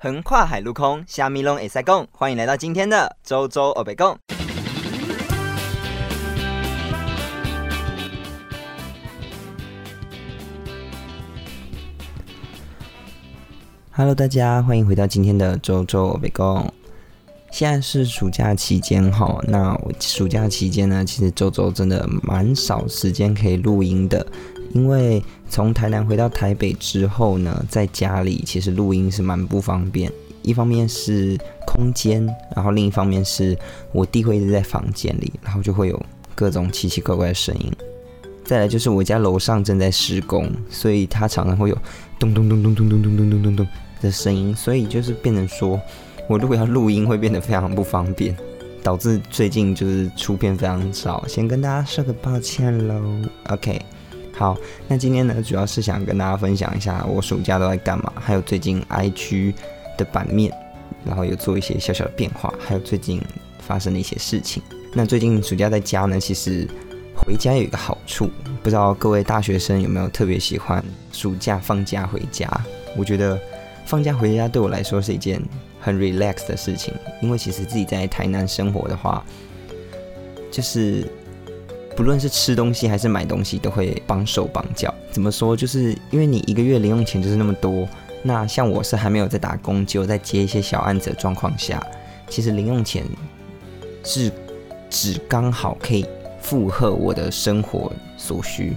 横跨海陆空，虾米拢会塞共。欢迎来到今天的周周欧北共。Hello，大家欢迎回到今天的周周欧北共。现在是暑假期间哈，那我暑假期间呢，其实周周真的蛮少时间可以录音的。因为从台南回到台北之后呢，在家里其实录音是蛮不方便。一方面是空间，然后另一方面是我弟会一直在房间里，然后就会有各种奇奇怪怪的声音。再来就是我家楼上正在施工，所以它常常会有咚咚咚咚咚咚咚咚咚咚咚的声音，所以就是变成说我如果要录音会变得非常不方便，导致最近就是出片非常少，先跟大家说个抱歉喽。OK。好，那今天呢，主要是想跟大家分享一下我暑假都在干嘛，还有最近 IG 的版面，然后有做一些小小的变化，还有最近发生的一些事情。那最近暑假在家呢，其实回家有一个好处，不知道各位大学生有没有特别喜欢暑假放假回家？我觉得放假回家对我来说是一件很 relax 的事情，因为其实自己在台南生活的话，就是。不论是吃东西还是买东西，都会绑手绑脚。怎么说？就是因为你一个月零用钱就是那么多。那像我是还没有在打工，只有在接一些小案子的状况下，其实零用钱是只刚好可以负荷我的生活所需。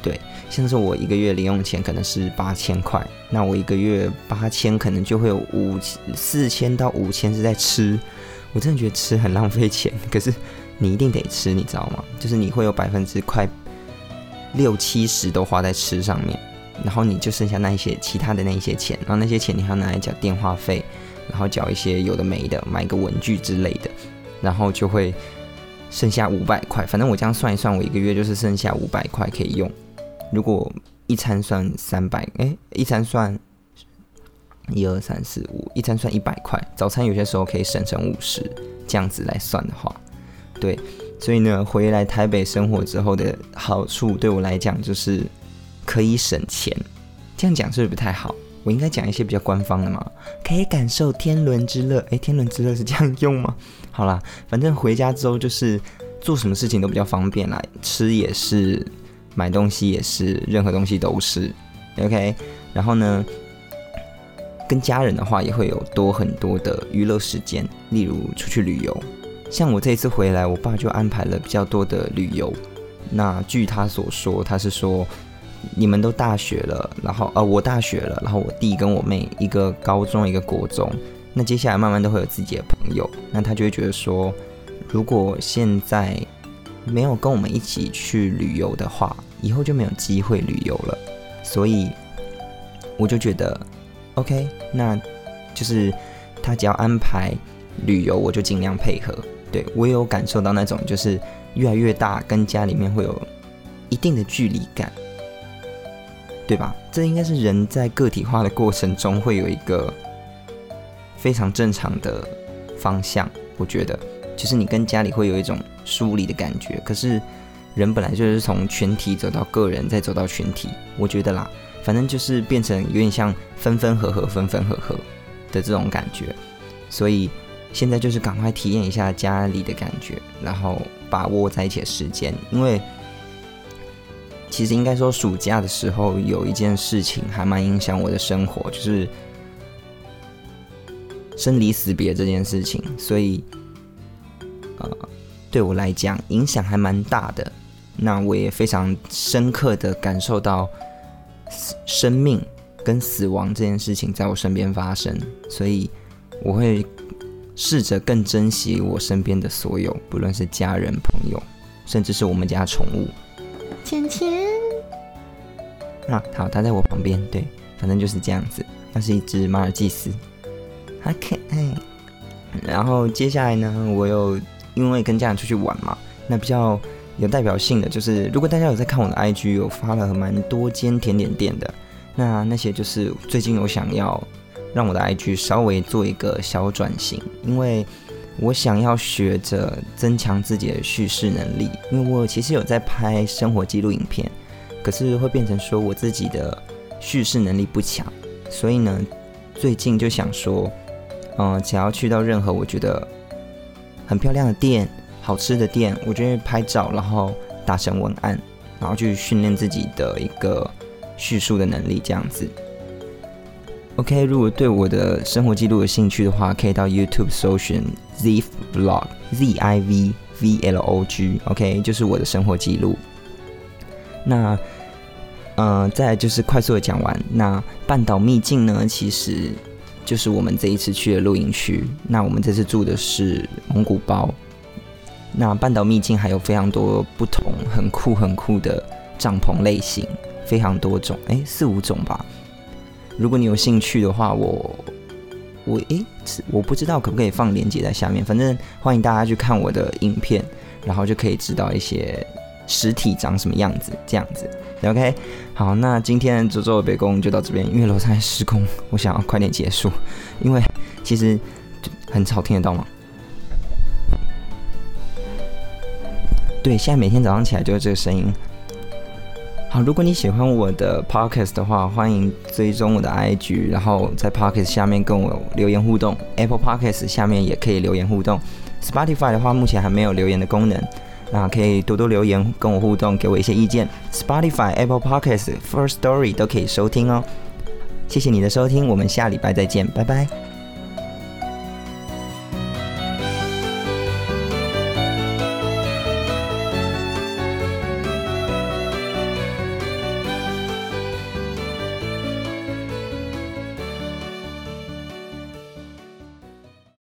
对，像是我一个月零用钱可能是八千块，那我一个月八千可能就会有五四千到五千是在吃。我真的觉得吃很浪费钱，可是。你一定得吃，你知道吗？就是你会有百分之快六七十都花在吃上面，然后你就剩下那一些其他的那一些钱，然后那些钱你还要拿来缴电话费，然后缴一些有的没的，买个文具之类的，然后就会剩下五百块。反正我这样算一算，我一个月就是剩下五百块可以用。如果一餐算三百，哎，一餐算一二三四五，一餐算一百块。早餐有些时候可以省成五十，这样子来算的话。对，所以呢，回来台北生活之后的好处，对我来讲就是可以省钱。这样讲是不是不太好？我应该讲一些比较官方的嘛？可以感受天伦之乐。诶，天伦之乐是这样用吗？好啦，反正回家之后就是做什么事情都比较方便啦，吃也是，买东西也是，任何东西都是。OK，然后呢，跟家人的话也会有多很多的娱乐时间，例如出去旅游。像我这一次回来，我爸就安排了比较多的旅游。那据他所说，他是说你们都大学了，然后呃我大学了，然后我弟跟我妹一个高中一个国中，那接下来慢慢都会有自己的朋友。那他就会觉得说，如果现在没有跟我们一起去旅游的话，以后就没有机会旅游了。所以我就觉得，OK，那就是他只要安排旅游，我就尽量配合。对我也有感受到那种，就是越来越大，跟家里面会有一定的距离感，对吧？这应该是人在个体化的过程中会有一个非常正常的方向。我觉得，就是你跟家里会有一种疏离的感觉。可是人本来就是从全体走到个人，再走到群体。我觉得啦，反正就是变成有点像分分合合、分分合合的这种感觉，所以。现在就是赶快体验一下家里的感觉，然后把握在一起的时间。因为其实应该说，暑假的时候有一件事情还蛮影响我的生活，就是生离死别这件事情。所以，呃，对我来讲影响还蛮大的。那我也非常深刻的感受到生命跟死亡这件事情在我身边发生，所以我会。试着更珍惜我身边的所有，不论是家人、朋友，甚至是我们家宠物，钱钱。啊，好，它在我旁边，对，反正就是这样子。它是一只马尔济斯，好可爱。然后接下来呢，我又因为跟家人出去玩嘛，那比较有代表性的就是，如果大家有在看我的 IG，有发了蛮多间甜点店的，那那些就是最近有想要。让我的 IG 稍微做一个小转型，因为我想要学着增强自己的叙事能力。因为我其实有在拍生活记录影片，可是会变成说我自己的叙事能力不强，所以呢，最近就想说，嗯，只要去到任何我觉得很漂亮的店、好吃的店，我就会拍照，然后打成文案，然后去训练自己的一个叙述的能力，这样子。OK，如果对我的生活记录有兴趣的话，可以到 YouTube 搜寻 Z Vlog Z I V V L O G。OK，就是我的生活记录。那，嗯，再就是快速的讲完。那半岛秘境呢，其实就是我们这一次去的露营区。那我们这次住的是蒙古包。那半岛秘境还有非常多不同、很酷、很酷的帐篷类型，非常多种，哎，四五种吧。如果你有兴趣的话，我我诶，我不知道可不可以放链接在下面，反正欢迎大家去看我的影片，然后就可以知道一些实体长什么样子，这样子。OK，好，那今天周周的北宫就到这边，因为楼上在施工，我想要快点结束，因为其实很吵，听得到吗？对，现在每天早上起来就是这个声音。好，如果你喜欢我的 podcast 的话，欢迎追踪我的 IG，然后在 podcast 下面跟我留言互动。Apple podcast 下面也可以留言互动。Spotify 的话，目前还没有留言的功能，那可以多多留言跟我互动，给我一些意见。Spotify、Apple podcast、First Story 都可以收听哦。谢谢你的收听，我们下礼拜再见，拜拜。